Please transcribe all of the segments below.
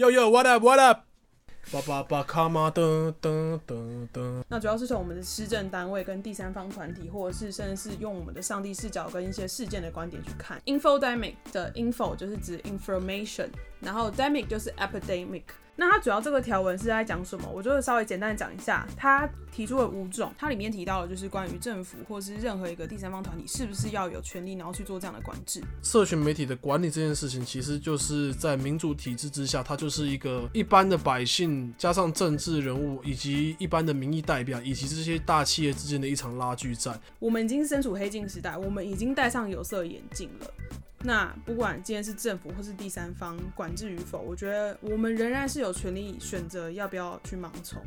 Yo yo, what up, what up？叭叭叭，卡玛噔噔噔噔。那主要是从我们的施政单位跟第三方团体，或者是甚至是用我们的上帝视角跟一些事件的观点去看。Infodemic 的 info 就是指 information，然后 demic 就是 epidemic。那它主要这个条文是在讲什么？我就稍微简单讲一下。它提出了五种，它里面提到的就是关于政府或是任何一个第三方团体是不是要有权利，然后去做这样的管制。社群媒体的管理这件事情，其实就是在民主体制之下，它就是一个一般的百姓加上政治人物以及一般的民意代表以及这些大企业之间的一场拉锯战。我们已经身处黑镜时代，我们已经戴上有色眼镜了。那不管今天是政府或是第三方管制与否，我觉得我们仍然是有权利选择要不要去盲从。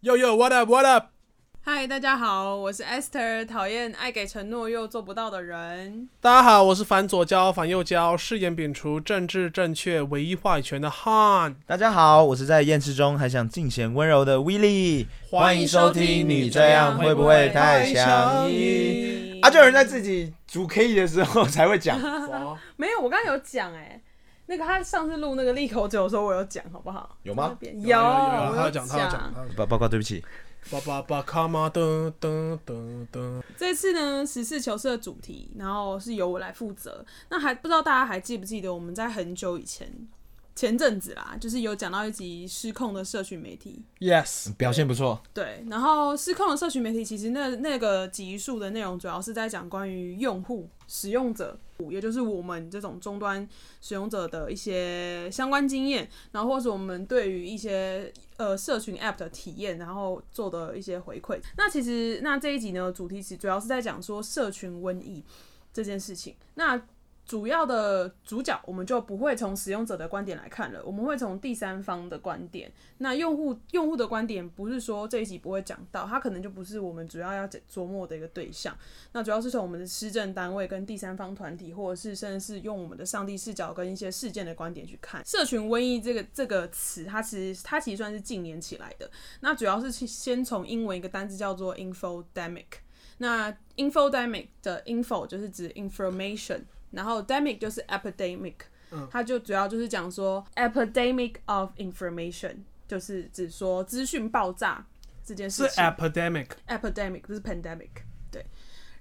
Yo yo, what up, what up？嗨，大家好，我是 Esther，讨厌爱给承诺又做不到的人。大家好，我是反左交反右交，誓言摒除政治正确唯一话语权的 Han。大家好，我是在厌世中还想尽显温柔的 Willy。欢迎收听，你这样会不会太相依？啊，就有人在自己煮 K 的时候才会讲。没有，我刚刚有讲哎，那个他上次录那个利口酒的时候，我有讲，好不好？有吗？有，有，他有讲，他有讲。报报告，对不起。叭叭叭，卡玛噔噔噔噔。这次呢，实事求是的主题，然后是由我来负责。那还不知道大家还记不记得，我们在很久以前，前阵子啦，就是有讲到一集失控的社群媒体。Yes，表现不错。对，然后失控的社群媒体，其实那那个集数的内容，主要是在讲关于用户、使用者，也就是我们这种终端使用者的一些相关经验，然后或者我们对于一些呃社群 App 的体验，然后做的一些回馈。那其实那这一集呢，主题是主要是在讲说社群瘟疫这件事情。那主要的主角，我们就不会从使用者的观点来看了，我们会从第三方的观点。那用户用户的观点，不是说这一集不会讲到，它可能就不是我们主要要琢磨的一个对象。那主要是从我们的施政单位跟第三方团体，或者是甚至是用我们的上帝视角跟一些事件的观点去看社群瘟疫这个这个词，它其实它其实算是近年起来的。那主要是先从英文一个单字叫做 infodemic。那 infodemic 的 info 就是指 information。然后 demic 就是 epidemic，、嗯它就主要就是讲说 epidemic of information，就是指说资讯爆炸这件事情。是 epidemic。epidemic 不是 pandemic，对。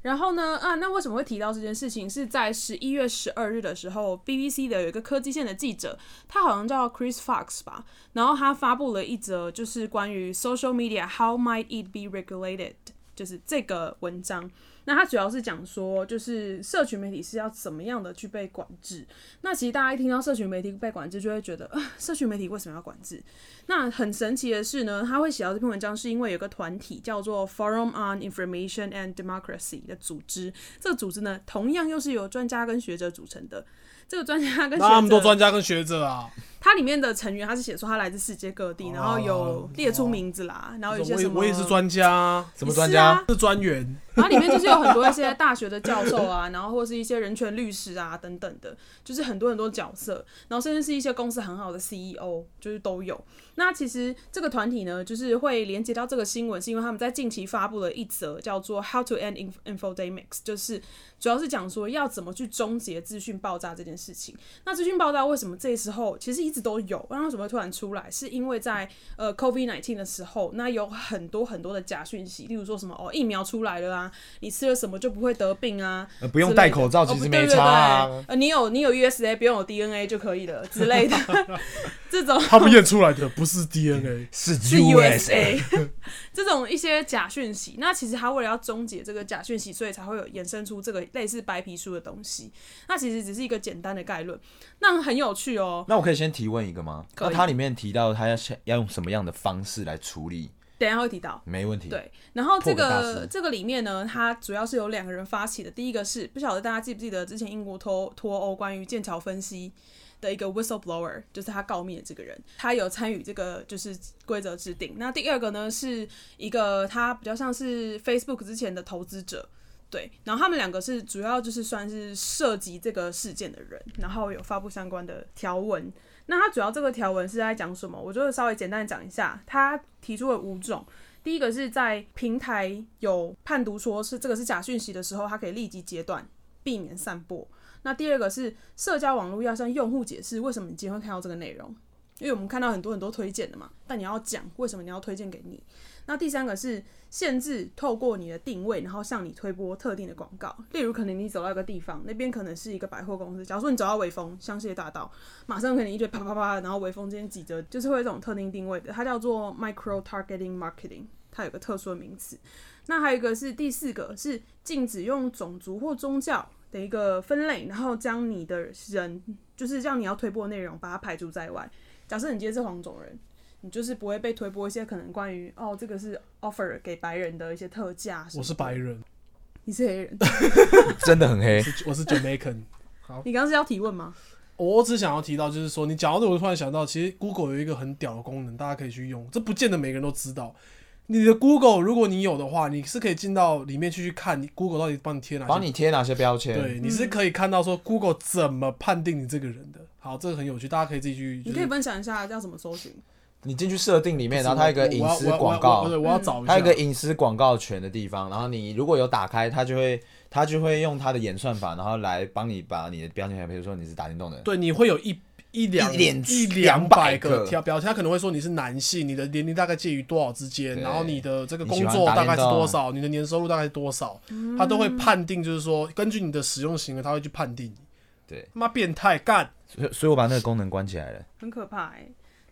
然后呢，啊，那为什么会提到这件事情？是在十一月十二日的时候，BBC 的有一个科技线的记者，他好像叫 Chris Fox 吧，然后他发布了一则就是关于 social media how might it be regulated，就是这个文章。那它主要是讲说，就是社群媒体是要怎么样的去被管制。那其实大家一听到社群媒体被管制，就会觉得，啊，社群媒体为什么要管制？那很神奇的是呢，他会写到这篇文章，是因为有个团体叫做 Forum on Information and Democracy 的组织。这个组织呢，同样又是由专家跟学者组成的。这个专家跟学那么多，专家跟学者啊，它里面的成员，他是写说他来自世界各地，然后有列出名字啦，然后有一些我也什么，我也是专家啊，什么专家？是啊是专员。然后里面就是有很多一些大学的教授啊，然后或是一些人权律师啊等等的，就是很多很多角色，然后甚至是一些公司很好的 CEO，就是都有。那其实这个团体呢，就是会连接到这个新闻，是因为他们在近期发布了一则叫做 “How to End Inf- Infodemics”，就是主要是讲说要怎么去终结资讯爆炸这件事情。那资讯爆炸为什么这时候其实一直都有？那为什么会突然出来？是因为在呃 COVID nineteen 的时候，那有很多很多的假讯息，例如说什么哦疫苗出来了啊，你吃了什么就不会得病啊，呃不用戴口罩，其实没差哦啊不对对对呃，你有你有 USA，不用有 DNA 就可以了之类的，这种他们验出来的不是 DNA，是是 USA 这种一些假讯息。那其实他为了要终结这个假讯息，所以才会有衍生出这个类似白皮书的东西。那其实只是一个简单的概论，那很有趣哦。那我可以先提问一个吗？那它里面提到他要要用什么样的方式来处理？等一下会提到。没问题。对，然后这个师这个里面呢，它主要是有两个人发起的。第一个是不晓得大家记不记得之前英国脱脱欧关于剑桥分析的一个 whistleblower，就是他告密的这个人，他有参与这个就是规则制定。那第二个呢，是一个他比较像是 Facebook 之前的投资者。对，然后他们两个是主要就是算是涉及这个事件的人，然后有发布相关的条文。那他主要这个条文是在讲什么？我就稍微简单讲一下。他提出了五种，第一个是在平台有判读说是这个是假讯息的时候，它可以立即截断，避免散播。那第二个是社交网络要向用户解释为什么你今天会看到这个内容，因为我们看到很多很多推荐的嘛，但你要讲为什么你要推荐给你。那第三个是限制透过你的定位，然后向你推播特定的广告。例如，可能你走到一个地方，那边可能是一个百货公司。假如说你走到微风香榭大道，马上可能一堆啪啪啪，然后微风之间挤着，就是会有这种特定定位的，它叫做 micro targeting marketing，它有个特殊的名词。那还有一个是第四个是禁止用种族或宗教的一个分类，然后将你的人，就是让你要推播的内容，把它排除在外。假设你今天是黄种人。你就是不会被推播一些可能关于哦，这个是 offer 给白人的一些特价。我是白人，你是黑人，真的很黑。我是 Jamaican。好，你刚刚是要提问吗？我只想要提到，就是说你讲到这，我突然想到，其实 Google 有一个很屌的功能，大家可以去用。这不见得每个人都知道。你的 Google 如果你有的话，你是可以进到里面去去看你 Google 到底帮你贴哪，帮你贴哪些标签。对，你是可以看到说 Google 怎么判定你这个人的。好，这个很有趣，大家可以自己去。你可以分享一下要怎么搜寻。你进去设定里面，然后它有一个隐私广告，对我要找一下，它有一个隐私广告权的地方，然后你如果有打开，它就会它就会用它的演算法，然后来帮你把你的标签，比如说你是打电动的，对，你会有一一两一两百个条标签，他可能会说你是男性，你的年龄大概介于多少之间，然后你的这个工作大概是多少，你的年收入大概是多少，他都会判定，就是说根据你的使用行为，他会去判定你。对，妈变态干，所以所以我把那个功能关起来了，很可怕哎。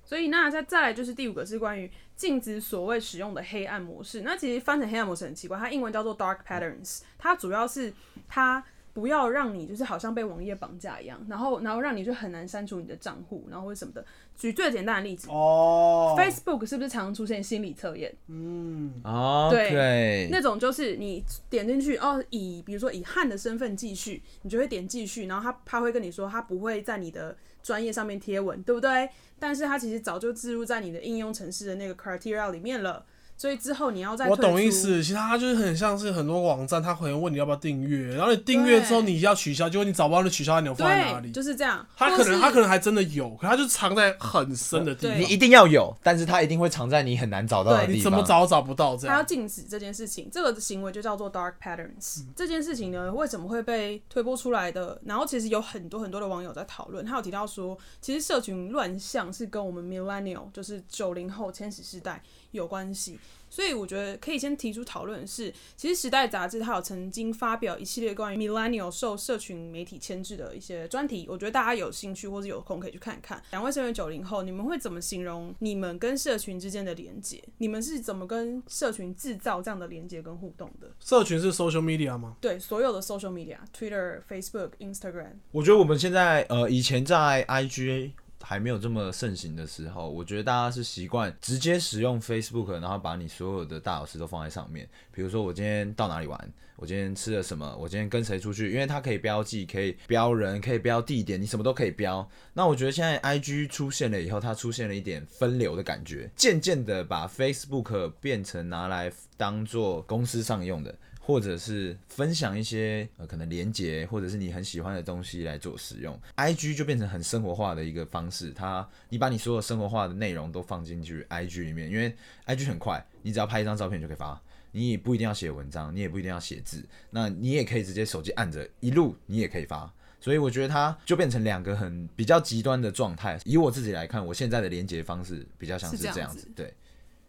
所以那再再来就是第五个是关于禁止所谓使用的黑暗模式。那其实翻成黑暗模式很奇怪，它英文叫做 dark patterns。它主要是它不要让你就是好像被网页绑架一样，然后然后让你就很难删除你的账户，然后或者什么的。举最简单的例子哦，Facebook 是不是常常出现心理测验？嗯，哦，对，那种就是你点进去哦，以比如说以汉的身份继续，你就会点继续，然后他他会跟你说他不会在你的专业上面贴文，对不对？但是他其实早就置入在你的应用程式的那个 criteria 里面了。所以之后你要再我懂意思，其实它就是很像是很多网站，它可能问你要不要订阅，然后你订阅之后你要取消，结果你找不到你取消按钮放在哪里，就是这样。它可能它可能还真的有，可它就藏在很深的地方。你一定要有，但是它一定会藏在你很难找到的地方。你怎么找找不到？这样。它要禁止这件事情，这个行为就叫做 dark patterns。这件事情呢，为什么会被推播出来的？然后其实有很多很多的网友在讨论，他有提到说，其实社群乱象是跟我们 millennial，就是九零后千禧世代有关系。所以我觉得可以先提出讨论的是，其实《时代》杂志它有曾经发表一系列关于 Millennial 受社群媒体牵制的一些专题，我觉得大家有兴趣或者有空可以去看看。两位身为九零后，你们会怎么形容你们跟社群之间的连接？你们是怎么跟社群制造这样的连接跟互动的？社群是 social media 吗？对，所有的 social media，Twitter、Facebook、Instagram。我觉得我们现在呃，以前在 IG。还没有这么盛行的时候，我觉得大家是习惯直接使用 Facebook，然后把你所有的大小事都放在上面。比如说我今天到哪里玩，我今天吃了什么，我今天跟谁出去，因为它可以标记，可以标人，可以标地点，你什么都可以标。那我觉得现在 IG 出现了以后，它出现了一点分流的感觉，渐渐的把 Facebook 变成拿来当做公司上用的。或者是分享一些呃可能连接，或者是你很喜欢的东西来做使用，I G 就变成很生活化的一个方式。它你把你所有生活化的内容都放进去 I G 里面，因为 I G 很快，你只要拍一张照片就可以发，你也不一定要写文章，你也不一定要写字，那你也可以直接手机按着一路，你也可以发。所以我觉得它就变成两个很比较极端的状态。以我自己来看，我现在的连接方式比较像是这样子，对。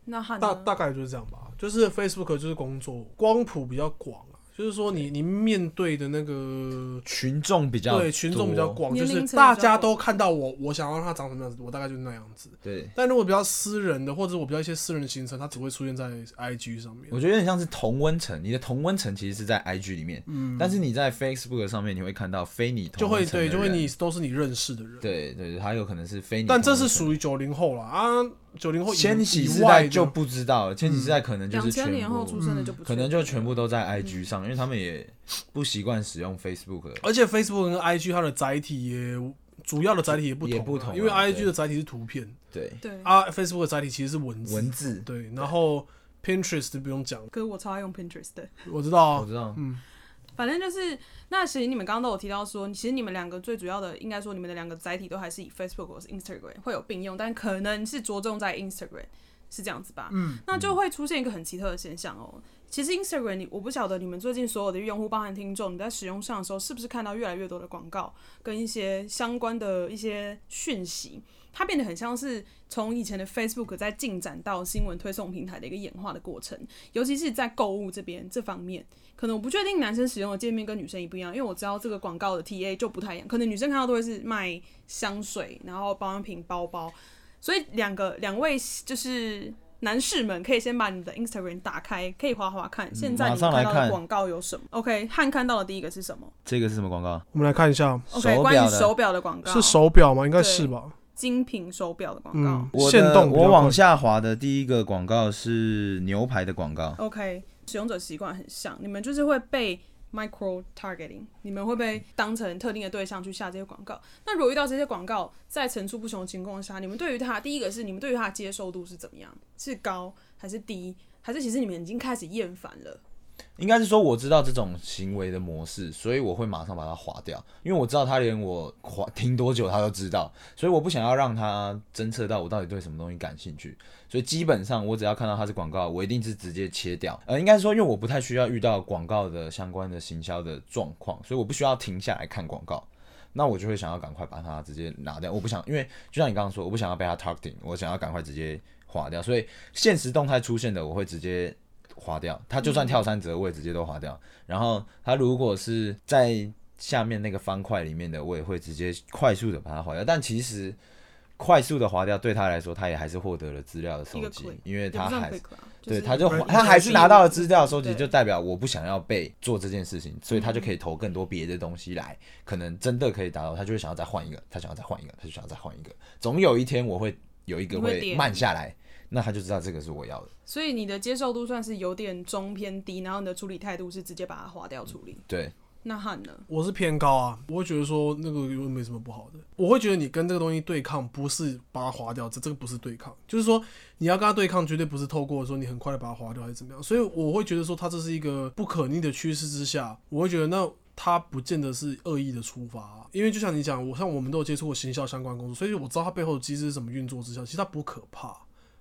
那大大概就是这样吧，就是 Facebook 就是工作光谱比较广啊，就是说你你面对的那个群众比较对群众比较广，就是大家都看到我，我想要让他长什么样子，我大概就是那样子。对，但如果比较私人的，或者我比较一些私人的行程，它只会出现在 IG 上面。我觉得有点像是同温层，你的同温层其实是在 IG 里面，嗯，但是你在 Facebook 上面你会看到非你就会对，就会你都是你认识的人，对对，还有可能是非你，但这是属于九零后了啊。九零后、千禧世代就不知道，千禧世代可能就是千年后出生的就不可能就全部都在 IG 上，因为他们也不习惯使用 Facebook，而且 Facebook 跟 IG 它的载体也主要的载体也不同，不同，因为 IG 的载体是图片，对。对。啊，Facebook 的载体其实是文字，文字。对，然后 Pinterest 不用讲，可是我超爱用 Pinterest 的，我知道，我知道，嗯。反正就是，那其实你们刚刚都有提到说，其实你们两个最主要的，应该说你们的两个载体都还是以 Facebook 或是 Instagram 会有并用，但可能是着重在 Instagram，是这样子吧？嗯，那就会出现一个很奇特的现象哦。其实 Instagram，你我不晓得你们最近所有的用户，包含听众，你在使用上的时候，是不是看到越来越多的广告跟一些相关的一些讯息？它变得很像是从以前的 Facebook 在进展到新闻推送平台的一个演化的过程，尤其是在购物这边这方面。可能我不确定男生使用的界面跟女生一不一样，因为我知道这个广告的 TA 就不太一样。可能女生看到都会是卖香水，然后保养品、包包，所以两个两位就是男士们可以先把你的 Instagram 打开，可以滑滑看。现在马你上来看到的广告有什么？OK，汉看到的第一个是什么这个是什么广告？我们来看一下，？OK，手关于手表的广告是手表吗？应该是吧。精品手表的广告。嗯，我限动我往下滑的第一个广告是牛排的广告，OK，使用者习惯很像，你们就是会被 micro targeting，你们会被当成特定的对象去下这些广告。那如果遇到这些广告在层出不穷的情况下，你们对于它，第一个是你们对于它的接受度是怎么样？是高还是低？还是其实你们已经开始厌烦了？应该是说我知道这种行为的模式，所以我会马上把它划掉，因为我知道他连我划停多久他都知道，所以我不想要让他侦测到我到底对什么东西感兴趣，所以基本上我只要看到它是广告，我一定是直接切掉。呃，应该是说因为我不太需要遇到广告的相关的行销的状况，所以我不需要停下来看广告。那我就会想要赶快把它直接拿掉，我不想，因为就像你刚刚说，我不想要被它 targeting，我想要赶快直接划掉，所以现实动态出现的我会直接划掉，他就算跳三折我也直接都划掉。然后他如果是在下面那个方块里面的，我也会直接快速的把它划掉。但其实快速的划掉对他来说，他也还是获得了资料的收集因为他还对，他就他还是拿到了资料收集，就代表我不想要被做这件事情，所以他就嗯可以投更多别的东西来，可能真的可以达到，他就会想要再换一个，他想要再换一个，他就想要再换一个，总有一天我会有一个会慢下来，那他就知道这个是我要的。所以你的接受度算是有点中偏低，然后你的处理态度是直接把它划掉处理。对，那汉呢？我是偏高啊，我会觉得说那个又没什么不好的。我会觉得你跟这个东西对抗，不是把它划掉，这这个不是对抗，就是说你要跟他对抗，绝对不是透过说你很快的把它划掉还是怎么样。所以我会觉得说，他这是一个不可逆的趋势之下，我会觉得那。他不见得是恶意的出发、啊，因为就像你讲，我像我们都有接触过行销相关工作，所以我知道他背后的机制是怎么运作之下，其实他不可怕，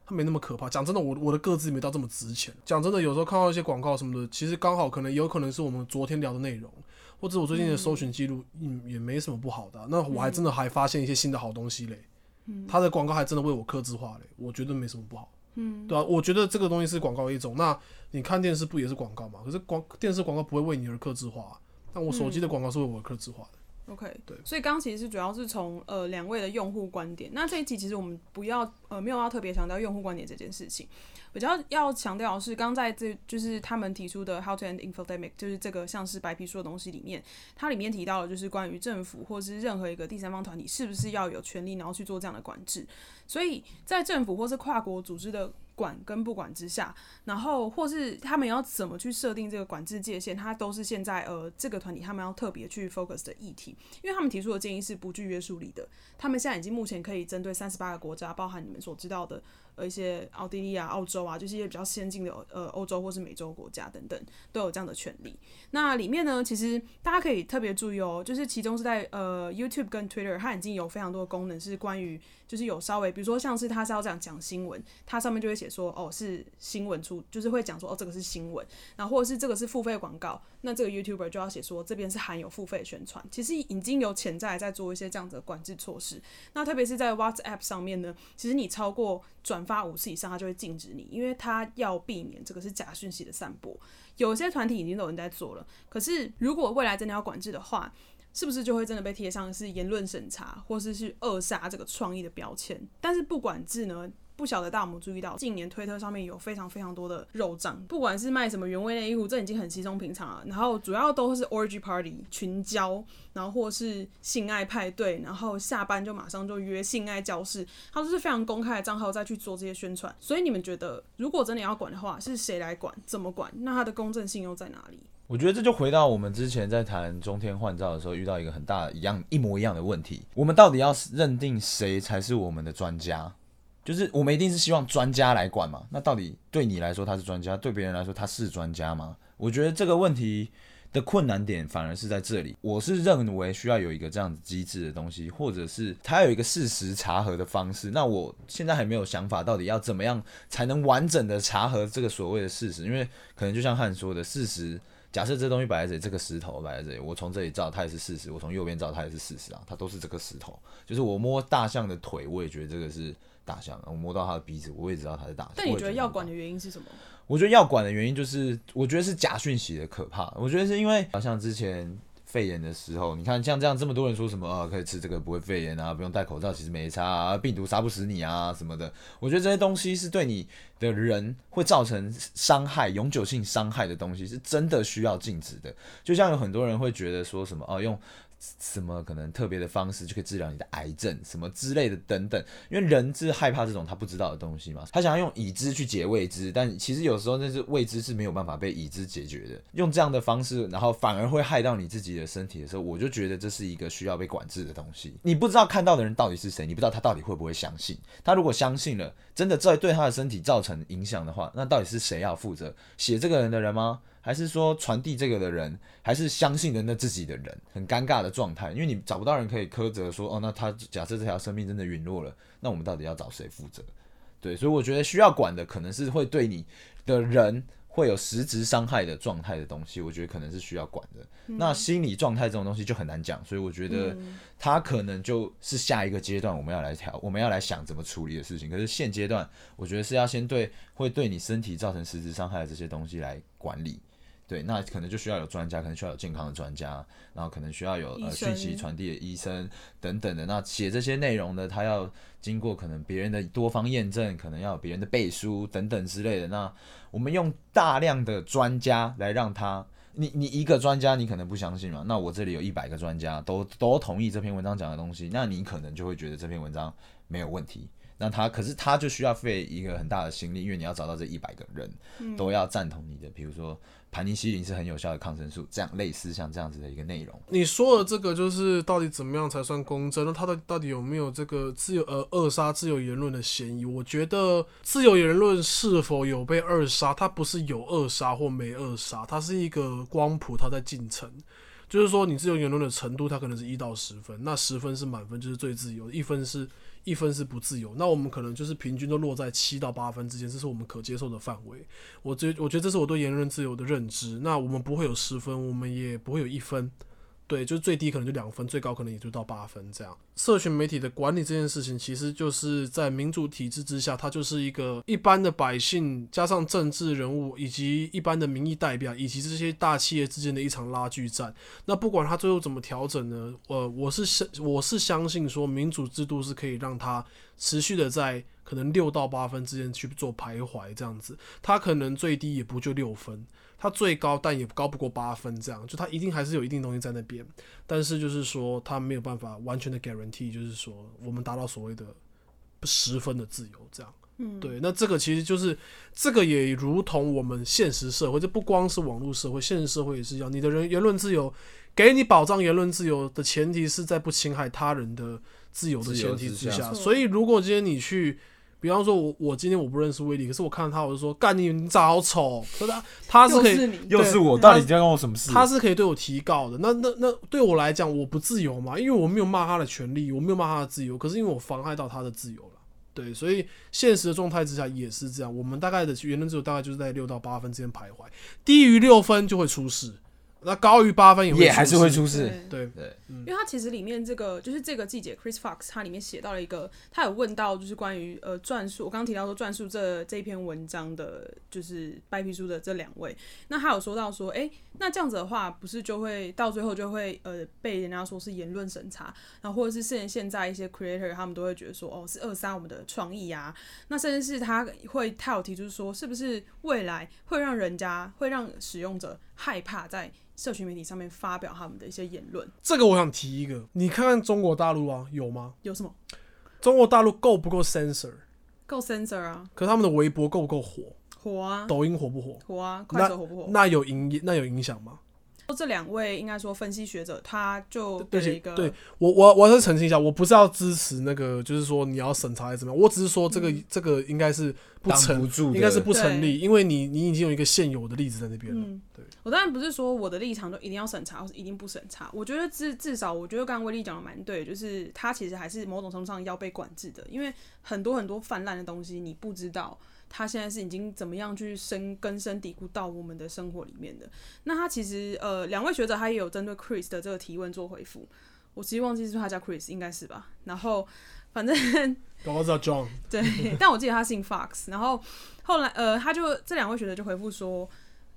它没那么可怕。讲真的，我我的个子没到这么值钱。讲真的，有时候看到一些广告什么的，其实刚好可能有可能是我们昨天聊的内容，或者我最近的搜寻记录，嗯，也没什么不好的啊、那我还真的还发现一些新的好东西嘞。嗯他的广告还真的为我克制化嘞，我觉得没什么不好。嗯，对啊，我觉得这个东西是广告的一种。那你看电视不也是广告嘛？可是广电视广告不会为你而克制化啊、但我手机的广告是为我而克制化的。OK，对所以刚刚其实是主要是从呃两位的用户观点。那这一集其实我们不要呃没有要特别强调用户观点这件事情，比较要强调的是刚在这就是他们提出的 How to End Infodemic，就是这个像是白皮书的东西里面，它里面提到的就是关于政府或是任何一个第三方团体是不是要有权利然后去做这样的管制。所以在政府或是跨国组织的管跟不管之下，然后或是他们要怎么去设定这个管制界限，它都是现在呃这个团体他们要特别去 focus 的议题，因为他们提出的建议是不具约束力的。他们现在已经目前可以针对三十八个国家，包含你们所知道的呃一些奥地利啊、澳洲啊，就是一些比较先进的呃欧洲或是美洲国家等等，都有这样的权利。那里面呢，其实大家可以特别注意哦，就是其中是在呃 YouTube 跟 Twitter，它已经有非常多的功能是关于就是有稍微，比如说像是他是要这样讲新闻，它上面就会写说哦是新闻出，就是会讲说哦这个是新闻，然后或者是这个是付费广告，那这个 YouTuber 就要写说这边是含有付费宣传，其实已经有潜在在做一些这样子的管制措施。那特别是在 WhatsApp 上面呢，其实你超过转发五次以上，它就会禁止你，因为它要避免这个是假讯息的散播。有些团体已经有人在做了，可是如果未来真的要管制的话，是不是就会真的被贴上是言论审查，或是是扼杀这个创意的标签？但是不管制呢？不晓得大家有没有注意到，近年推特上面有非常非常多的肉账，不管是卖什么原味内衣裤，这已经很稀松平常了。然后主要都是 orgy party 群交，然后或是性爱派对，然后下班就马上就约性爱教室，它都是非常公开的账号再去做这些宣传。所以你们觉得，如果真的要管的话，是谁来管？怎么管？那它的公正性又在哪里？我觉得这就回到我们之前在谈中天换照的时候遇到一个很大一样一模一样的问题，我们到底要认定谁才是我们的专家？就是我们一定是希望专家来管嘛？那到底对你来说他是专家，对别人来说他是专家吗？我觉得这个问题的困难点反而是在这里。我是认为需要有一个这样子机制的东西，或者是他有一个事实查核的方式。那我现在还没有想法，到底要怎么样才能完整的查核这个所谓的事实？因为可能就像汉说的，事实假设这东西摆在这里，这个石头摆在这里，我从这里照它也是事实，我从右边照它也是事实啊，它都是这个石头。就是我摸大象的腿，我也觉得这个是大象；我摸到它的鼻子，我也知道它是大象。但你觉得要管？管的原因是什么？我觉得要管的原因就是，我觉得是假讯息的可怕。我觉得是因为，好像之前肺炎的时候，你看像这样这么多人说什么啊，可以吃这个不会肺炎啊，不用戴口罩，其实没差啊，病毒杀不死你啊什么的。我觉得这些东西是对你的人会造成伤害、永久性伤害的东西，是真的需要禁止的。就像有很多人会觉得说什么哦，用什么可能特别的方式就可以治疗你的癌症什么之类的等等，因为人是害怕这种他不知道的东西嘛，他想要用已知去解未知，但其实有时候那是未知是没有办法被已知解决的，用这样的方式，然后反而会害到你自己的身体的时候，我就觉得这是一个需要被管制的东西。你不知道看到的人到底是谁，你不知道他到底会不会相信，他如果相信了，真的在对他的身体造成影响的话，那到底是谁要负责？写这个人的人吗？还是说传递这个的人，还是相信的那自己的人，很尴尬的状态，因为你找不到人可以苛责说，哦，那他假设这条生命真的陨落了，那我们到底要找谁负责？对，所以我觉得需要管的可能是会对你的人会有实质伤害的状态的东西，我觉得可能是需要管的。那心理状态这种东西就很难讲，所以我觉得它可能就是下一个阶段我们要来调，我们要来想怎么处理的事情。可是现阶段，我觉得是要先对会对你身体造成实质伤害的这些东西来管理。对，那可能就需要有专家，可能需要有健康的专家，然后可能需要有呃讯息传递的医生等等的。那写这些内容呢，他要经过可能别人的多方验证，可能要有别人的背书等等之类的。那我们用大量的专家来让他，你你一个专家你可能不相信嘛，那我这里有一百个专家都都同意这篇文章讲的东西，那你可能就会觉得这篇文章没有问题。那他可是他就需要费一个很大的心力，因为你要找到这一百个人都要赞同你的，比如说盘尼西林是很有效的抗生素，这样类似像这样子的一个内容。你说的这个就是到底怎么样才算公正？那他的到底有没有这个自由呃扼杀自由言论的嫌疑？我觉得自由言论是否有被扼杀，它不是有扼杀或没扼杀，它是一个光谱，它在进程。就是说，你自由言论的程度，它可能是一到十分，那十分是满分，就是最自由；一分是一分是不自由。那我们可能就是平均都落在七到八分之间，这是我们可接受的范围。我觉我觉得这是我对言论自由的认知。那我们不会有十分，我们也不会有一分。对，就是最低可能就两分，最高可能也就到八分这样。社群媒体的管理这件事情，其实就是在民主体制之下，它就是一个一般的百姓加上政治人物以及一般的民意代表以及这些大企业之间的一场拉锯战。那不管它最后怎么调整呢？呃，我是相我是相信说民主制度是可以让它持续的在可能六到八分之间去做徘徊这样子。它可能最低也不就六分。它最高，但也高不过八分，这样就它一定还是有一定东西在那边，但是就是说它没有办法完全的 guarantee，就是说我们达到所谓的十分的自由，这样，嗯，对，那这个其实就是这个也如同我们现实社会，这不光是网络社会，现实社会也是一样，你的人言论自由给你保障言论自由的前提是在不侵害他人的自由的前提之下，之下所以如果今天你去。比方说我，我今天我不认识威利，可是我看到他，我就说干你，你长得好丑。可是他他是可以又是，又是我，到底在跟我什么事？他是可以对我提告的。那那那对我来讲，我不自由嘛，因为我没有骂他的权利，我没有骂他的自由。可是因为我妨碍到他的自由了，对，所以现实的状态之下也是这样。我们大概的言论自由大概就是在六到八分之间徘徊，低于六分就会出事，那高于八分也还是会出事。对对，对，因为他其实里面这个就是这个记者 Chris Fox，他里面写到了一个，他有问到就是关于呃转述，我刚刚提到说转述这这一篇文章的，就是白皮书的这两位，那他有说到说，哎、那这样子的话，不是就会到最后就会呃被人家说是言论审查，然后或者是现现在一些 creator 他们都会觉得说，哦是扼杀我们的创意啊，那甚至是他会他有提出说，是不是未来会让人家会让使用者害怕在社群媒体上面发表他们的一些言论，这个我想提一个，你看看中国大陆啊，有吗？有什么？中国大陆够不够 censor？够 censor 啊，可是他们的微博够不够火？火啊，抖音火不火？火啊，快手火不火？那有影那有影响吗？这两位应该说分析学者，他就对一个对我我我要澄清一下，我不是要支持那个，就是说你要审查还是怎么样，我只是说这个、这个应该是不挡成不住应该是不成立，因为你你已经有一个现有的例子在那边了。嗯，对，我当然不是说我的立场就一定要审查，或是一定不审查。我觉得至至少，我觉得刚刚威力讲的蛮对，就是他其实还是某种程度上要被管制的，因为很多很多泛滥的东西你不知道。他现在是已经怎么样去深根深蒂固到我们的生活里面的？那他其实呃，两位学者他也有针对 Chris 的这个提问做回复。我其实忘记是不是他叫 Chris，应该是吧？然后反正搞不好知道 John，对，但我记得他姓 Fox。然后后来，呃，他就这两位学者就回复说，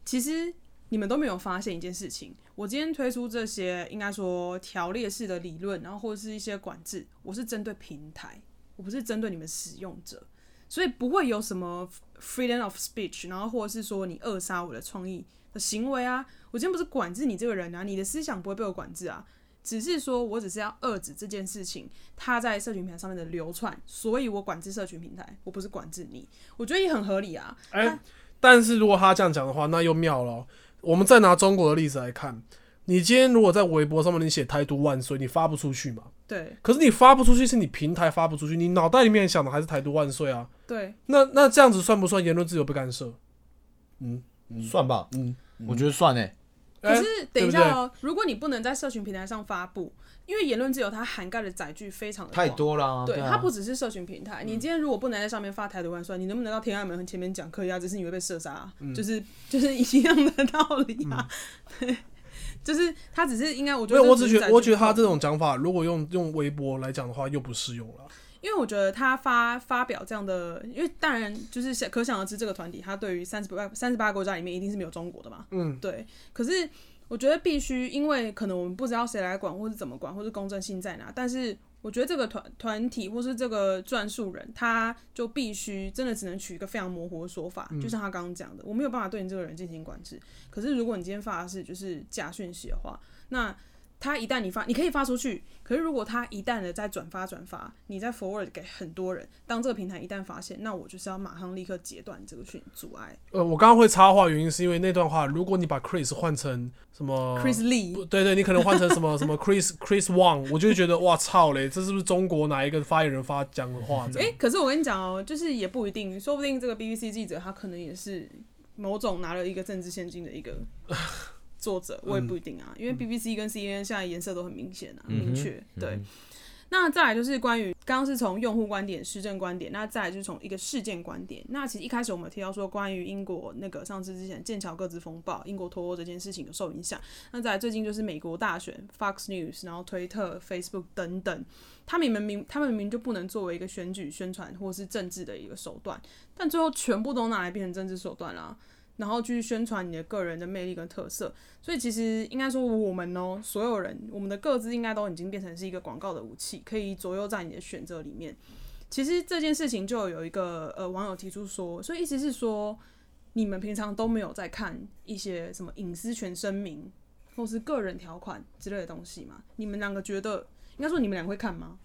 其实你们都没有发现一件事情，我今天推出这些应该说条列式的理论，然后或者是一些管制，我是针对平台，我不是针对你们使用者，所以不会有什么 freedom of speech，然后或者是说你扼杀我的创意的行为啊。我今天不是管制你这个人啊，你的思想不会被我管制啊。只是说我只是要遏制这件事情，它在社群平台上面的流窜，所以我管制社群平台，我不是管制你。我觉得也很合理啊。哎、但是如果他这样讲的话，那又妙了哦。我们再拿中国的例子来看，你今天如果在微博上面你写“台独万岁”，你发不出去嘛？对可是你发不出去，是你平台发不出去，你脑袋里面想的还是“台独万岁”啊？对，那那这样子算不算言论自由被干涉？嗯算吧，嗯，我觉得算诶。可是哎等一下哦，如果你不能在社群平台上发布，因为言论自由它涵盖的载具非常的太。多了啊，对，啊它不只是社群平台。你今天如果不能在上面发台独万岁，你能不能到天安门前面讲可以啊？只是你会被射杀啊、就是就是一样的道理啊。对，就是他只是应该，我觉没有，得我只觉得，我觉得他这。种讲法，如果用用微博来讲的话，又不适用了。因为我觉得他发发表这样的，因为当然就是想可想而知，这个团体他对于三十八三十八个国家里面一定是没有中国的嘛，嗯，对。可是我觉得必须，因为可能我们不知道谁来管，或是怎么管，或是公正性在哪，但是我觉得这个团团体或是这个转述人，他就必须真的只能取一个非常模糊的说法，就像他刚刚讲的，我没有办法对你这个人进行管制。可是如果你今天发的是就是假讯息的话，那他一旦你发，你可以发出去，可是如果他一旦的再转发转发，你再 forward 给很多人，当这个平台一旦发现，那我就是要马上立刻截断这个讯阻碍。呃，我刚刚会插话，原因是因为那段话，如果你把 Chris 换成什么 Chris Lee，不对对，你可能换成什么 什么 Chris Chris Wang，我就会觉得哇操嘞，这是不是中国哪一个发言人发讲的话？这哎、样可是我跟你讲哦，就是也不一定，说不定这个 BBC 记者他可能也是某种拿了一个政治现金的一个作者，我也不一定啊，因为 BBC 跟 CNN 现在颜色都很明显啊，明确、对。那再来就是关于刚刚是从用户观点、施政观点，那再来就是从一个事件观点。那其实一开始我们提到说，关于英国那个上次之前剑桥各自风暴、英国脱欧这件事情有受影响。那再来最近就是美国大选，Fox News，然后推特、Facebook 等等，他们明明他们明明就不能作为一个选举宣传或是政治的一个手段，但最后全部都拿来变成政治手段啦。然后去宣传你的个人的魅力跟特色，所以其实应该说我们哦，所有人我们的各自应该都已经变成是一个广告的武器，可以左右在你的选择里面。其实这件事情就有一个呃网友提出说，所以意思是说，你们平常都没有在看一些什么隐私权声明或是个人条款之类的东西吗？你们两个觉得，应该说你们两个会看吗？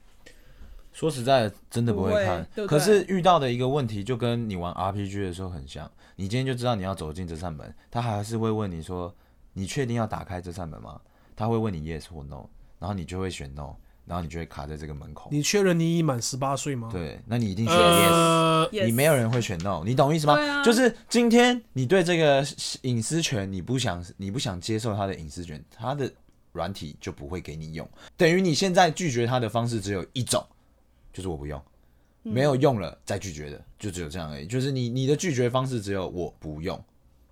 说实在的，真的不会看。可是遇到的一个问题，就跟你玩 RPG 的时候很像。你今天就知道你要走进这扇门，他还是会问你说：“你确定要打开这扇门吗？”他会问你 yes 或 no，然后你就会选 no，然后你就会卡在这个门口。你确认你已满十八岁吗？对，那你一定选 yes。呃，你没有人会选 no，你懂意思吗？啊就是今天你对这个隐私权你不想你不想接受他的隐私权，他的软体就不会给你用，等于你现在拒绝他的方式只有一种，就是我不用，没有用了再拒绝的，就只有这样而已。就是你你的拒绝方式只有我不用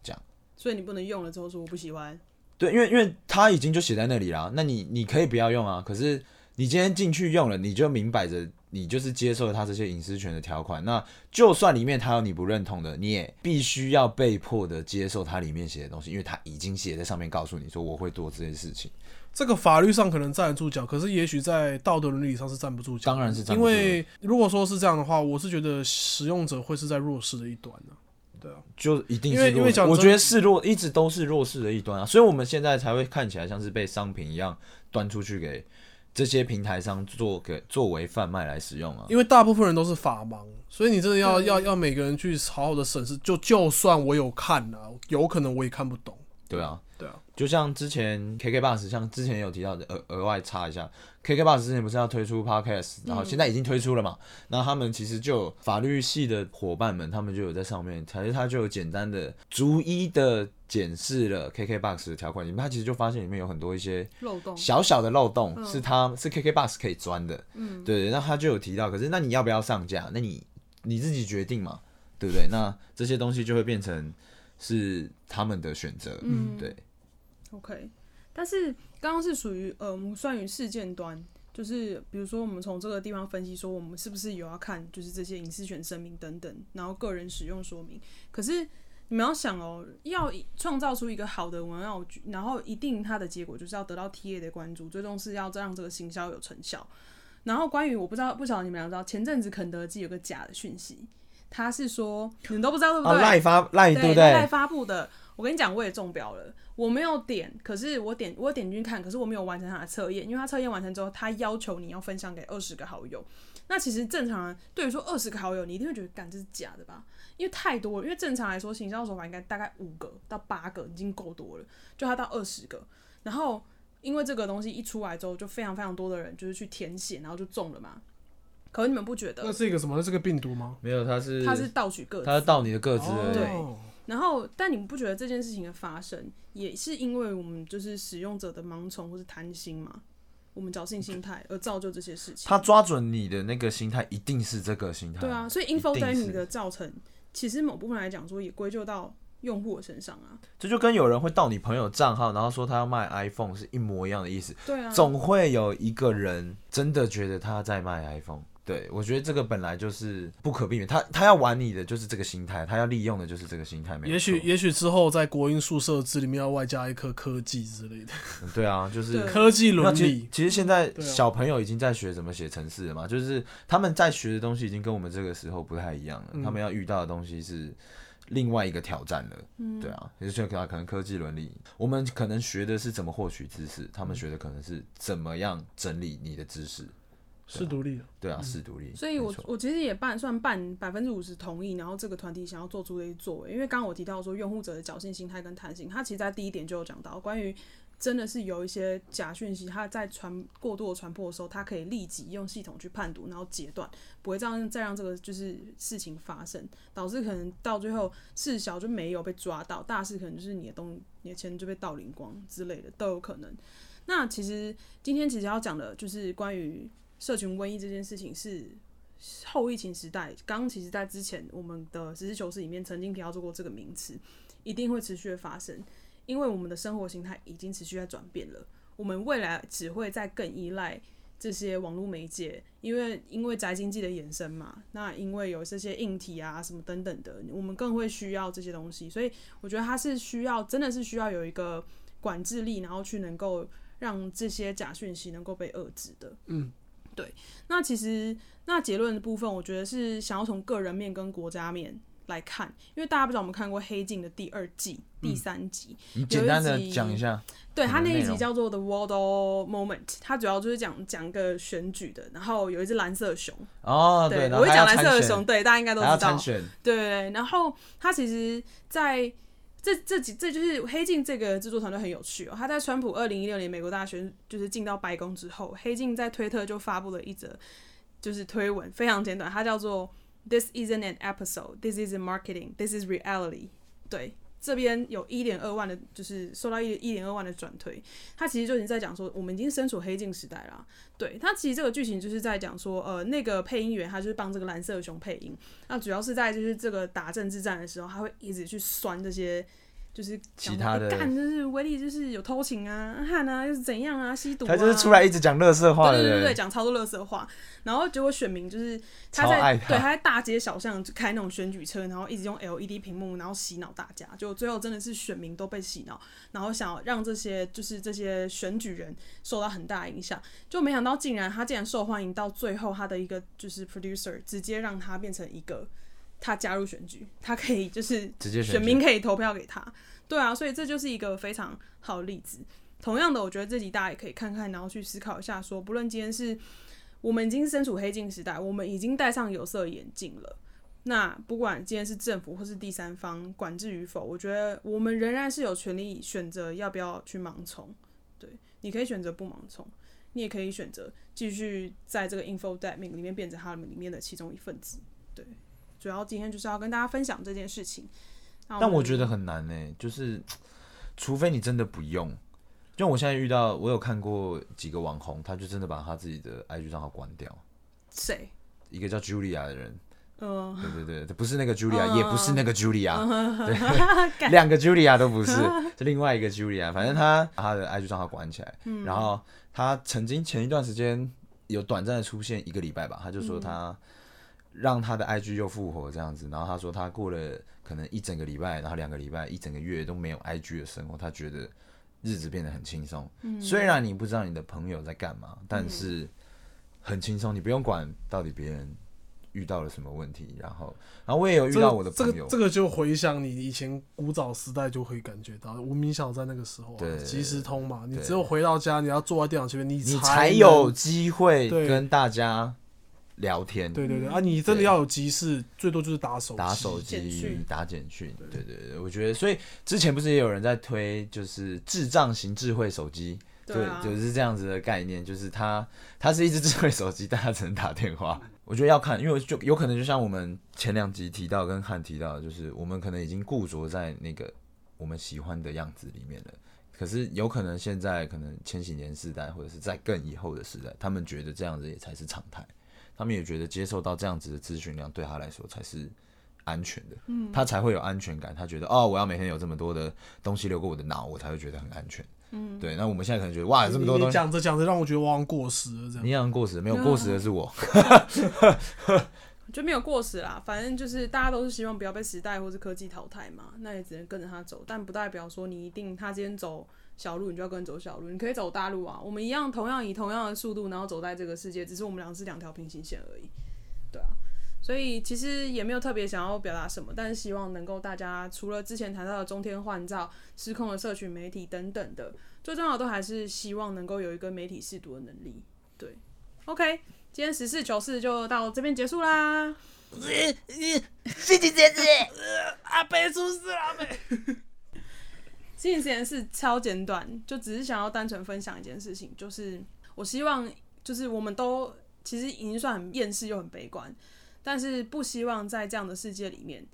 这样，所以你不能用了之后说我不喜欢。对，因为因为他已经就写在那里啦，那你你可以不要用啊，可是你今天进去用了，你就明摆着你就是接受了他这些隐私权的条款，那就算里面他有你不认同的，你也必须要被迫的接受他里面写的东西，因为他已经写在上面告诉你说我会做这件事情。这个法律上可能站得住脚，可是也许在道德伦理上是站不住脚。当然是站因不住的为如果说是这样的话，我是觉得使用者会是在弱势的一端呢、对啊，就一定因为是弱我因为讲真觉得是弱，一直都是弱势的一端啊，所以我们现在才会看起来像是被商品一样端出去给这些平台商做给作为贩卖来使用啊。因为大部分人都是法盲，所以你真的要要要每个人去好好的审视。就就算我有看啊，有可能我也看不懂。对啊，对啊，就像之前 KK Bus，像之前有提到的，额额外插一下，KK Bus 之前不是要推出 Podcast，然后现在已经推出了嘛？那他们其实就有法律系的伙伴们，他们就有在上面，其实他就有简单的逐一的检视了 KK Bus 的条款里面，他其实就发现里面有很多一些漏洞。小小的漏洞，嗯是他是 KK Bus 可以钻的，嗯，对，那他就有提到，可是那你要不要上架？那你你自己决定嘛，对不对？那这些东西就会变成是他们的选择，嗯对。OK，但是刚刚是属于呃，我们算于事件端，就是比如说我们从这个地方分析说，我们是不是有要看就是这些隐私权声明等等，然后个人使用说明。可是你们要想哦，要创造出一个好的文案局，然后一定它的结果就是要得到 TA 的关注，最终是要让这个行销有成效。然后关于我不知道，不晓得你们俩知道，前阵子肯德基有个假的讯息，他是说你们都不知道对不哦，对？赖发赖对对，不赖？发布的，我跟你讲，我也中标了。我没有点，可是我点，我点进去看，可是我没有完成他的测验，因为他测验完成之后，他要求你要分享给二十个好友。那其实正常人对于说二十个好友，你一定会觉得，干这是假的吧？因为太多了。因为正常来说，行销手法应该大概五个到八个已经够多了，就他到二十个。然后因为这个东西一出来之后，就非常非常多的人就是去填写，然后就中了嘛。可是你们不觉得那得是一个什么？那是个病毒吗？没有，他是它是盗取个资？他是盗你的个资。对哦然后，但你们不觉得这件事情的发生，也是因为我们就是使用者的盲从或是贪心嘛？我们侥幸心态而造就这些事情。他抓准你的那个心态，一定是这个心态。对啊，所以 infodeming 是的造成，其实某部分来讲说，也归咎到用户的身上啊。这就跟有人会盗你朋友账号，然后说他要卖 iPhone 是一模一样的意思。对啊，总会有一个人真的觉得他在卖 iPhone。对，我觉得这个本来就是不可避免，他他要玩你的就是这个心态，他要利用的就是这个心态，也许也许之后在国音宿舍字里面要外加一颗科技之类的，嗯对啊，就 是科技伦理。其实现在小朋友已经在学怎么写程式了嘛，就是他们在学的东西已经跟我们这个时候不太一样了，嗯他们要遇到的东西是另外一个挑战了。嗯对啊，也就是可能科技伦理，我们可能学的是怎么获取知识，他们学的可能是怎么样整理你的知识。是独立的，对啊，是独立。所以我我其实也半算半百分之五十同意，然后这个团体想要做出的一些作为，因为刚刚我提到说用户者的侥幸心态跟弹性，他其实在第一点就有讲到关于真的是有一些假讯息，它在传过度的传播的时候，它可以立即用系统去判读，然后截断，不会这样再让这个就是事情发生，导致可能到最后事小就没有被抓到，大事可能就是你的东你的钱就被盗领光之类的都有可能。那其实今天其实要讲的就是关于社群瘟疫这件事情是后疫情时代，刚其实在之前我们的实事求是里面曾经提到过这个名词，一定会持续的发生，因为我们的生活形态已经持续在转变了，我们未来只会在更依赖这些网络媒介，因为因为宅经济的衍生嘛，那因为有这些硬体啊什么等等的，我们更会需要这些东西，所以我觉得它是需要真的是需要有一个管制力，然后去能够让这些假讯息能够被遏制的。嗯，对。那其实那结论的部分，我觉得是想要从个人面跟国家面来看，因为大家不知道我们看过《黑镜》的第二季第三集，你简单的有一集讲一下，对他那一集叫做《The Waldo Moment》，它主要就是讲讲一个选举的，然后有一只蓝色熊，哦，对，我会讲蓝色的熊，对，大家应该都知道对对对，然后他其实在这这几这就是黑镜这个制作团队很有趣哦。他在川普二零一六年美国大选就是进到白宫之后，黑镜在推特就发布了一则就是推文，非常简短，它叫做 “This isn't an episode, this is marketing, this is reality”。对，这边有一点二万的，就是收到一一点二万的转推。他其实就已经在讲说，我们已经身处黑镜时代了。对他其实这个剧情就是在讲说，呃，那个配音员他就是帮这个蓝色熊配音，那主要是在就是这个打政治战的时候，他会一直去酸这些。就是其他的欸干、就是威力就是有偷情啊、汉啊，又是怎样啊、吸毒啊，他就是出来一直讲乐色话对对对对，讲超多乐色话，然后结果选民就是他在对他在大街小巷就开那种选举车，然后一直用 LED 屏幕，然后洗脑大家，就最后真的是选民都被洗脑，然后想要让这些就是这些选举人受到很大影响，就没想到竟然他竟然受欢迎到最后，他的一个就是 producer 直接让他变成一个他加入选举，他可以就是直接选民可以投票给他。对啊，所以这就是一个非常好的例子。同样的，我觉得这集大家也可以看看，然后去思考一下说不论今天是我们已经身处黑镜时代，我们已经戴上有色眼镜了，那不管今天是政府或是第三方管制与否，我觉得我们仍然是有权利选择要不要去盲从。对，你可以选择不盲从，你也可以选择继续在这个 infodemic 里面变成他们里面的其中一份子。对，主要今天就是要跟大家分享这件事情。但我觉得很难呢、就是除非你真的不用。就我现在遇到，我有看过几个网红，他就真的把他自己的 IG 账号关掉。谁？一个叫 Julia 的人，嗯，对对对，不是那个 Julia，、也不是那个 Julia，干两个 Julia 都不是，是另外一个 Julia。反正他把他的 IG 账号关起来，然后他曾经前一段时间有短暂的出现一个礼拜吧，他就说他让他的 IG 又复活这样子，然后他说他过了可能一整个礼拜，然后两个礼拜、一整个月都没有 IG 的生活，他觉得日子变得很轻松。虽然你不知道你的朋友在干嘛，但是很轻松，你不用管到底别人。遇到了什么问题，然后，然后我也有遇到我的朋友，个这个就回想你以前古早时代就会感觉到无名小在那个时候、即时通嘛，你只有回到家，你要坐在电脑前面，你你才才有能机会跟大家聊天。对对对。啊，你真的要有急事，最多就是打手机。打手机简讯、打简讯，对。对对，我觉得，所以之前不是也有人在推，就是智障型智慧手机，对啊。就是这样子的概念，就是它它是一只智慧手机，但它只能打电话。我觉得要看，因为就有可能就像我们前两集提到跟汉提到的，就是我们可能已经固着在那个我们喜欢的样子里面了。可是有可能现在可能千禧年世代，或者是在更以后的时代，他们觉得这样子也才是常态，他们也觉得接受到这样子的咨询量对他来说才是安全的，嗯，他才会有安全感，他觉得哦，我要每天有这么多的东西流过我的脑，我才会觉得很安全，嗯，对。那我们现在可能觉得哇，有这么多东西，讲着讲着让我觉得我好像过时了这样。你好像过时，没有过时的是我，就没有过时啦，反正就是大家都是希望不要被时代或是科技淘汰嘛，那也只能跟着他走，但不代表说你一定他今天走小路，你就要跟走小路，你可以走大路啊，我们一样同样以同样的速度，然后走在这个世界，只是我们俩是两条平行线而已，对啊，所以其实也没有特别想要表达什么，但是希望能够大家除了之前谈到的中天换照、失控的社群媒体等等的，最重要都还是希望能够有一个媒体试读的能力，对，OK。今天实事求是就到这边结束啦。阿贝出事了，阿北。心理实验室超简短，就只是想要单纯分享一件事情，就是我希望，就是我们都其实已经算很厌世又很悲观，但是不希望在这样的世界里面，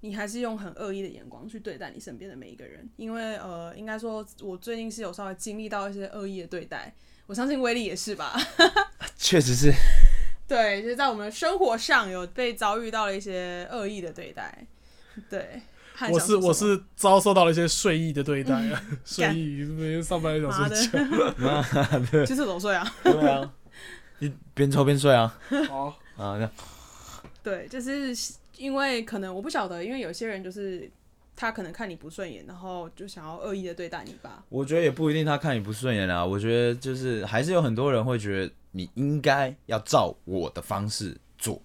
你还是用很恶意的眼光去对待你身边的每一个人，因为呃，应该说我最近是有稍微经历到一些恶意的对待，我相信威力也是吧。确实是，对，就是在我们生活上有被遭遇到了一些恶意的对待。对，汉我是我是遭受到了一些睡意的对待啊，睡意每天上班就妈想睡觉。的，去厕所睡啊。对啊，你边抽边睡啊，好，啊，这样对，就是因为可能我不晓得，因为有些人就是他可能看你不顺眼，然后就想要恶意的对待你吧。我觉得也不一定，他看你不顺眼啊。我觉得就是还是有很多人会觉得你应该要照我的方式做。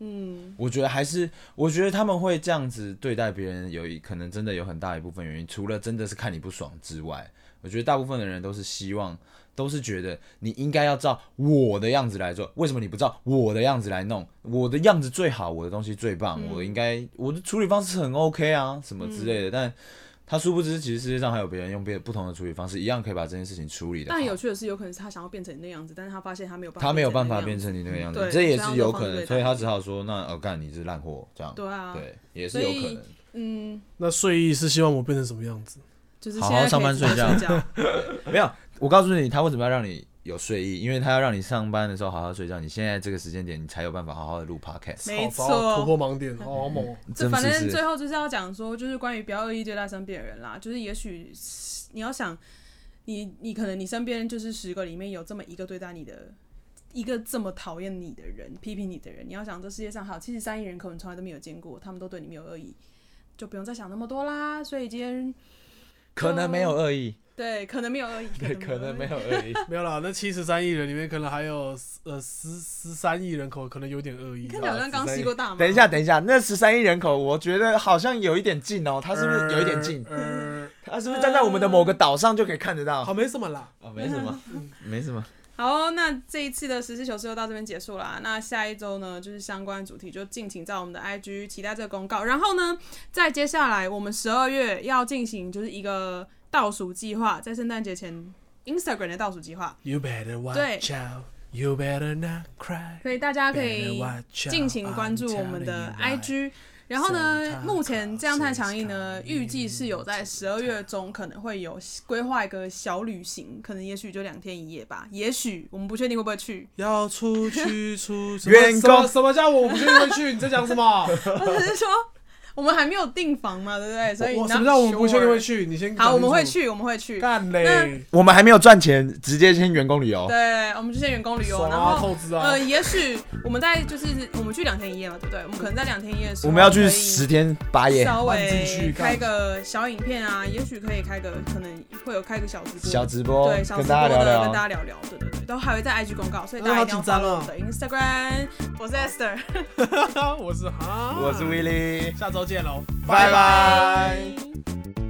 嗯，我觉得还是，我觉得他们会这样子对待别人，有一可能真的有很大一部分原因，除了真的是看你不爽之外，我觉得大部分的人都是希望，都是觉得你应该要照我的样子来做。为什么你不照我的样子来弄？我的样子最好，我的东西最棒，我应该我的处理方式很 OK 啊，什么之类的。但他殊不知，其实世界上还有别人用别不同的处理方式，一样可以把这件事情处理的但有趣的是，有可能是他想要变成你那样子，但是他发现他没有办法，他没有办法变。成你那个样子，对这也是有可能，所以他只好说，那哦干你是烂货这样。对啊，对，也是有可能。嗯，那睡意是希望我变成什么样子？就是好好上班睡觉。没有，我告诉你，他为什么要让你有睡意？因为他要让你上班的时候好好睡觉。你现在这个时间点，你才有办法好好的录 podcast。没错突。破盲点，好好猛反正最后就是要讲说，就是关于不要恶意对待身边的人啦。就是也许你要想，你你可能你身边就是十个里面有这么一个对待你的，一个这么讨厌你的人、批评你的人，你要想这世界上还有七十三亿人口，你从来都没有见过，他们都对你没有恶意，就不用再想那么多啦。所以今天可能没有恶意，对可能没有恶意，对，可能没。有恶意。没有啦，那七十三亿人里面可能还有呃十十三亿人口可能有点恶意看起来好像刚吸过大麻。等一下，，等一下，那十三亿人口，我觉得好像有一点近哦。他是不是有一点近？呃，他是不是站在我们的某个岛上就可以看得到？好，没什么啦。哦，没什么，没什么。好，那这一次的实事求是就到这边结束啦。那下一周呢，就是相关主题就敬请在我们的 IG 期待这个公告。然后呢，在接下来我们十二月要进行就是一个倒数计划，在圣诞节前 Instagram 的倒数计划，You better 对 watch out. You better not cry. 所以大家可以尽情关注我们的 telling。然后呢，目前这样太强硬呢预计是有在十二月中可能会有规划一个小旅行，可能也许就两天一夜吧，也许我们不确定会不会去。要出去出什员工么什么什么叫我不确定会去？你在讲什么？我只是说我们还没有订房嘛，对不对？所以我什么叫我们不确定会去？你先好，我们会。去，我们会去。干嘞！我们还没有赚钱，直接先员工旅游。对，我们就先员工旅游，然后透支啊呃，！也许我们在就是我们去两天一夜嘛，对不对？我们可能在两天一夜的时候，我们要去十天八夜，稍慢进去微开个小影片啊，也许可以开个，可能会有开个小直播，小直播对，小跟直播的大家聊聊。跟大家聊聊，对对对，都还会在 IG 公告，所以大家一定要啊好紧张 follow 哦我的 Instagram，我是 Esther，我是哈，我是 Willie，下周见喽拜拜。